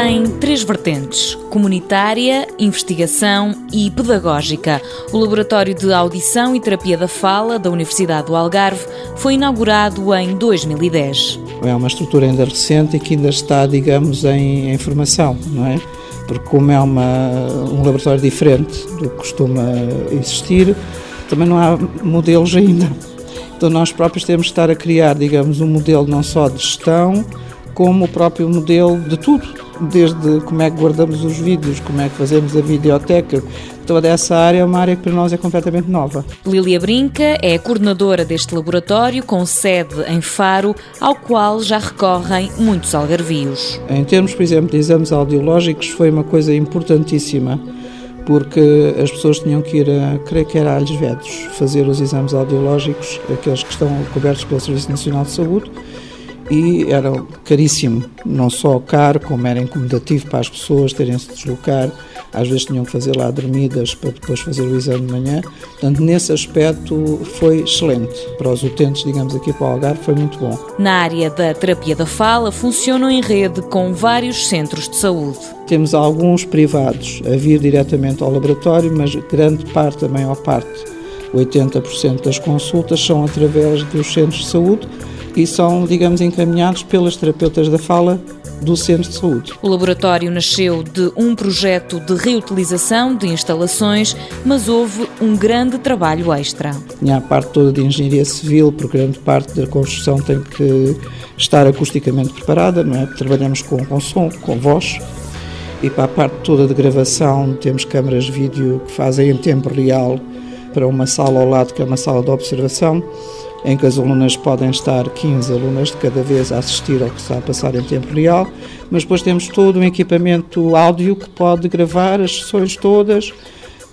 tem três vertentes: comunitária, investigação e pedagógica. O Laboratório de Audição e Terapia da Fala da Universidade do Algarve foi inaugurado em 2010. É uma estrutura ainda recente e que ainda está, digamos, em, em formação, não é? Porque como é uma, um laboratório diferente do que costuma existir, também não há modelos ainda. Então nós próprios temos que estar a criar, digamos, um modelo não só de gestão, como o próprio modelo de tudo, desde como é que guardamos os vídeos, como é que fazemos a videoteca. Toda essa área é uma área que para nós é completamente nova. Lilia Brinca é a coordenadora deste laboratório com sede em Faro, ao qual já recorrem muitos algarvios. Em termos, por exemplo, de exames audiológicos, foi uma coisa importantíssima porque as pessoas tinham que ir a, creio que era a Alhos Vedos, fazer os exames audiológicos, aqueles que estão cobertos pelo Serviço Nacional de Saúde, e era caríssimo, não só caro, como era incomodativo para as pessoas terem-se de deslocar, às vezes tinham que fazer lá dormidas para depois fazer o exame de manhã. Portanto, nesse aspecto foi excelente. Para os utentes, digamos aqui para o Algarve, foi muito bom. Na área da terapia da fala, funcionam em rede com vários centros de saúde. Temos alguns privados a vir diretamente ao laboratório, mas grande parte, a maior parte, 80% das consultas são através dos centros de saúde e são, digamos, encaminhados pelas terapeutas da fala do Centro de Saúde. O laboratório nasceu de um projeto de reutilização de instalações, mas houve um grande trabalho extra. Tinha a parte toda de engenharia civil, porque grande parte da construção tem que estar acusticamente preparada, não é? Trabalhamos com, com som, com voz. E para a parte toda de gravação, temos câmaras de vídeo que fazem em tempo real para uma sala ao lado, que é uma sala de observação em que as alunas podem estar 15 alunas de cada vez a assistir ao que está a passar em tempo real, mas depois temos todo um equipamento áudio que pode gravar as sessões todas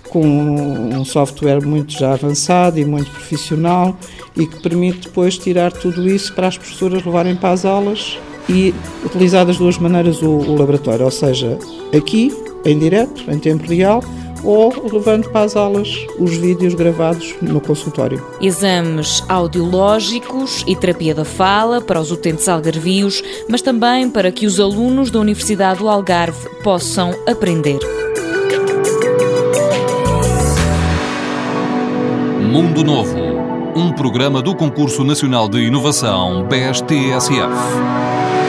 com um software muito já avançado e muito profissional e que permite depois tirar tudo isso para as professoras levarem para as aulas e utilizar das duas maneiras o, o laboratório, ou seja, aqui em direto, em tempo real, ou levando para as aulas os vídeos gravados no consultório. Exames audiológicos e terapia da fala para os utentes algarvios, mas também para que os alunos da Universidade do Algarve possam aprender. Mundo Novo, um programa do Concurso Nacional de Inovação BSTSF.